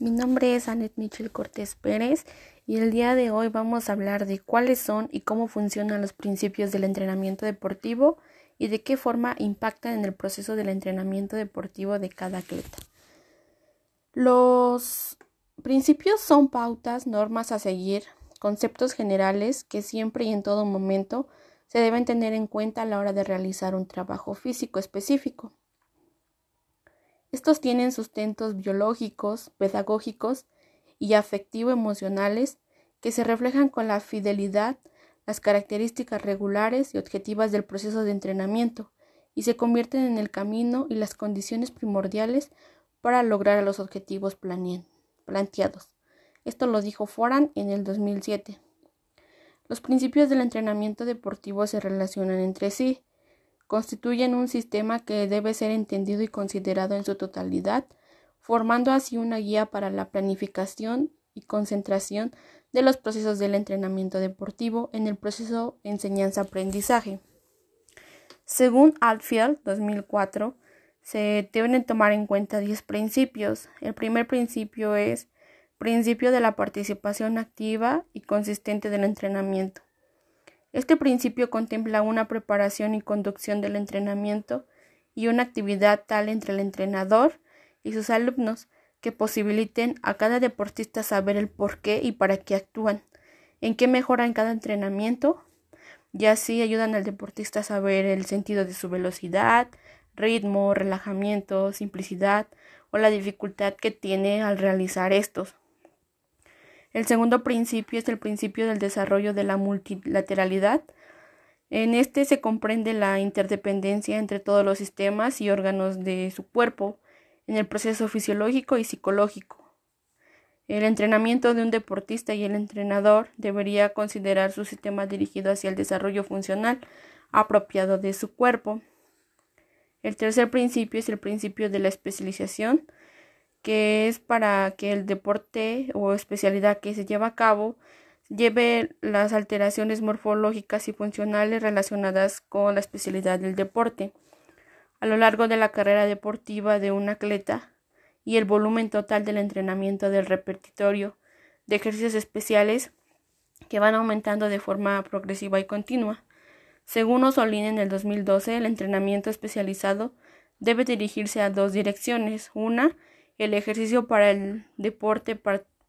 Mi nombre es Anet Michel Cortés Pérez y el día de hoy vamos a hablar de cuáles son y cómo funcionan los principios del entrenamiento deportivo y de qué forma impactan en el proceso del entrenamiento deportivo de cada atleta. Los principios son pautas, normas a seguir, conceptos generales que siempre y en todo momento se deben tener en cuenta a la hora de realizar un trabajo físico específico. Estos tienen sustentos biológicos, pedagógicos y afectivo-emocionales que se reflejan con la fidelidad, las características regulares y objetivas del proceso de entrenamiento y se convierten en el camino y las condiciones primordiales para lograr los objetivos planteados. Esto lo dijo Foran en el 2007. Los principios del entrenamiento deportivo se relacionan entre sí, constituyen un sistema que debe ser entendido y considerado en su totalidad, formando así una guía para la planificación y concentración de los procesos del entrenamiento deportivo en el proceso enseñanza-aprendizaje. Según Altfield 2004, se deben tomar en cuenta 10 principios. El primer principio es principio de la participación activa y consistente del entrenamiento. Este principio contempla una preparación y conducción del entrenamiento y una actividad tal entre el entrenador y sus alumnos que posibiliten a cada deportista saber el por qué y para qué actúan, en qué mejoran cada entrenamiento, y así ayudan al deportista a saber el sentido de su velocidad, ritmo, relajamiento, simplicidad o la dificultad que tiene al realizar estos. El segundo principio es el principio del desarrollo de la multilateralidad. En este se comprende la interdependencia entre todos los sistemas y órganos de su cuerpo en el proceso fisiológico y psicológico. El entrenamiento de un deportista y el entrenador debería considerar su sistema dirigido hacia el desarrollo funcional apropiado de su cuerpo. El tercer principio es el principio de la especialización que es para que el deporte o especialidad que se lleva a cabo lleve las alteraciones morfológicas y funcionales relacionadas con la especialidad del deporte a lo largo de la carrera deportiva de un atleta y el volumen total del entrenamiento del repetitorio de ejercicios especiales que van aumentando de forma progresiva y continua. Según Osolín en el 2012, el entrenamiento especializado debe dirigirse a dos direcciones. Una, el ejercicio para el deporte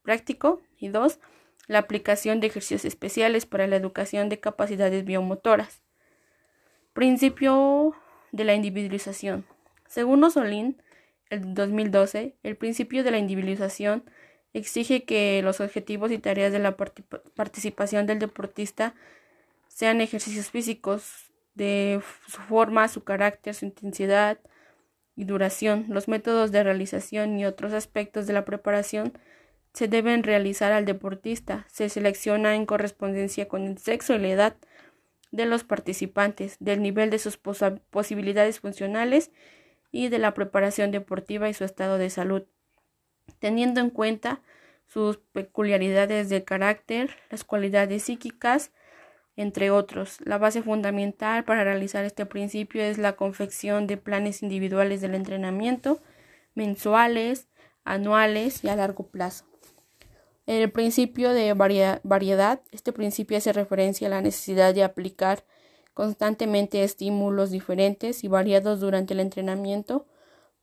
práctico y dos, la aplicación de ejercicios especiales para la educación de capacidades biomotoras. Principio de la individualización. Según Osolín, el 2012, el principio de la individualización exige que los objetivos y tareas de la participación del deportista sean ejercicios físicos de su forma, su carácter, su intensidad, y duración. Los métodos de realización y otros aspectos de la preparación se deben realizar al deportista. Se selecciona en correspondencia con el sexo y la edad de los participantes, del nivel de sus posibilidades funcionales y de la preparación deportiva y su estado de salud, teniendo en cuenta sus peculiaridades de carácter, las cualidades psíquicas, entre otros. La base fundamental para realizar este principio es la confección de planes individuales del entrenamiento, mensuales, anuales y a largo plazo. El principio de variedad, este principio hace referencia a la necesidad de aplicar constantemente estímulos diferentes y variados durante el entrenamiento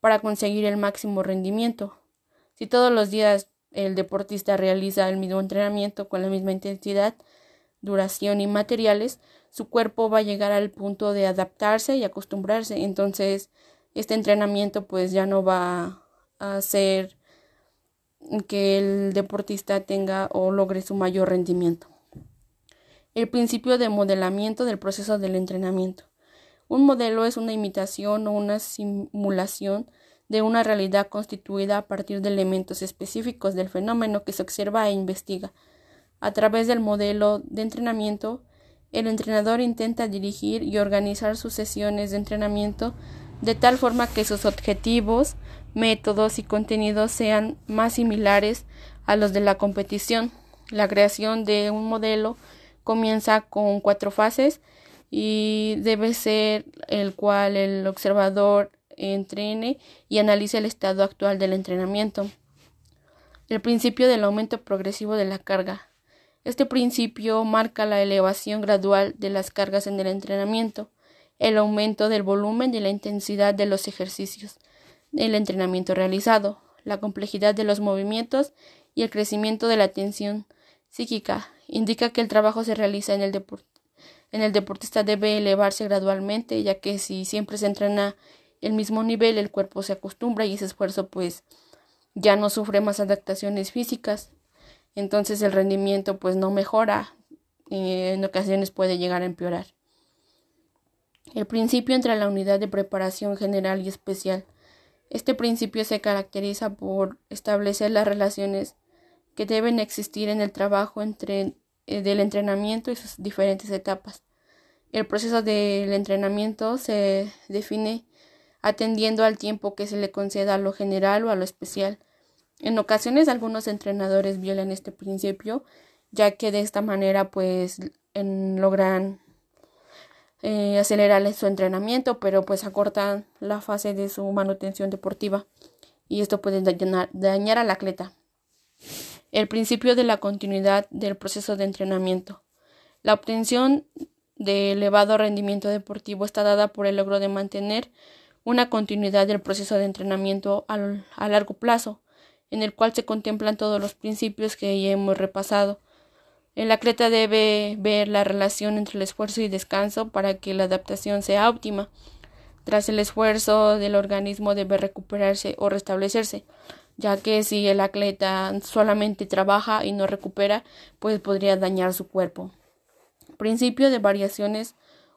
para conseguir el máximo rendimiento. Si todos los días el deportista realiza el mismo entrenamiento con la misma intensidad, duración y materiales, su cuerpo va a llegar al punto de adaptarse y acostumbrarse. Entonces, este entrenamiento pues ya no va a hacer que el deportista tenga o logre su mayor rendimiento. El principio de modelamiento del proceso del entrenamiento. Un modelo es una imitación o una simulación de una realidad constituida a partir de elementos específicos del fenómeno que se observa e investiga. A través del modelo de entrenamiento, el entrenador intenta dirigir y organizar sus sesiones de entrenamiento de tal forma que sus objetivos, métodos y contenidos sean más similares a los de la competición. La creación de un modelo comienza con cuatro fases y debe ser el cual el observador entrene y analice el estado actual del entrenamiento. El principio del aumento progresivo de la carga. Este principio marca la elevación gradual de las cargas en el entrenamiento, el aumento del volumen y la intensidad de los ejercicios, el entrenamiento realizado, la complejidad de los movimientos y el crecimiento de la tensión psíquica. Indica que el trabajo se realiza en el deporte en el deportista debe elevarse gradualmente, ya que si siempre se entrena el mismo nivel, el cuerpo se acostumbra y ese esfuerzo pues ya no sufre más adaptaciones físicas. Entonces el rendimiento pues no mejora, y en ocasiones puede llegar a empeorar. El principio entre la unidad de preparación general y especial. Este principio se caracteriza por establecer las relaciones que deben existir en el trabajo entre eh, del entrenamiento y sus diferentes etapas. El proceso del entrenamiento se define atendiendo al tiempo que se le conceda a lo general o a lo especial. En ocasiones algunos entrenadores violan este principio, ya que de esta manera pues logran eh, acelerar su entrenamiento, pero pues acortan la fase de su manutención deportiva y esto puede dañar, dañar al atleta. El principio de la continuidad del proceso de entrenamiento. La obtención de elevado rendimiento deportivo está dada por el logro de mantener una continuidad del proceso de entrenamiento a largo plazo, en el cual se contemplan todos los principios que ya hemos repasado. El atleta debe ver la relación entre el esfuerzo y descanso para que la adaptación sea óptima. Tras el esfuerzo del organismo debe recuperarse o restablecerse ya que si el atleta solamente trabaja y no recupera, pues podría dañar su cuerpo. Principio de variaciones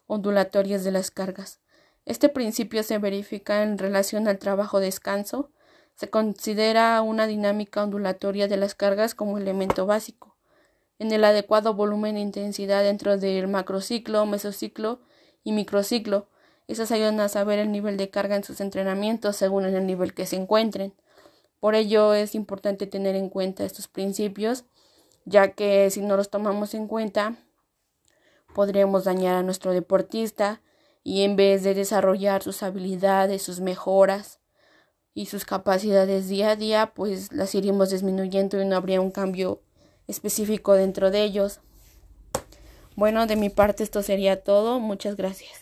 ondulatorias de las cargas. Este principio se verifica en relación al trabajo-descanso. Se considera una dinámica ondulatoria de las cargas como elemento básico. En el adecuado volumen e intensidad dentro del macrociclo, mesociclo y microciclo. Esas ayudan a saber el nivel de carga en sus entrenamientos según el nivel que se encuentren. Por ello es importante tener en cuenta estos principios, ya que si no los tomamos en cuenta, podremos dañar a nuestro deportista y en vez de desarrollar sus habilidades, sus mejoras y sus capacidades día a día, pues las iremos disminuyendo y no habría un cambio específico dentro de ellos. Bueno, de mi parte esto sería todo. Muchas gracias.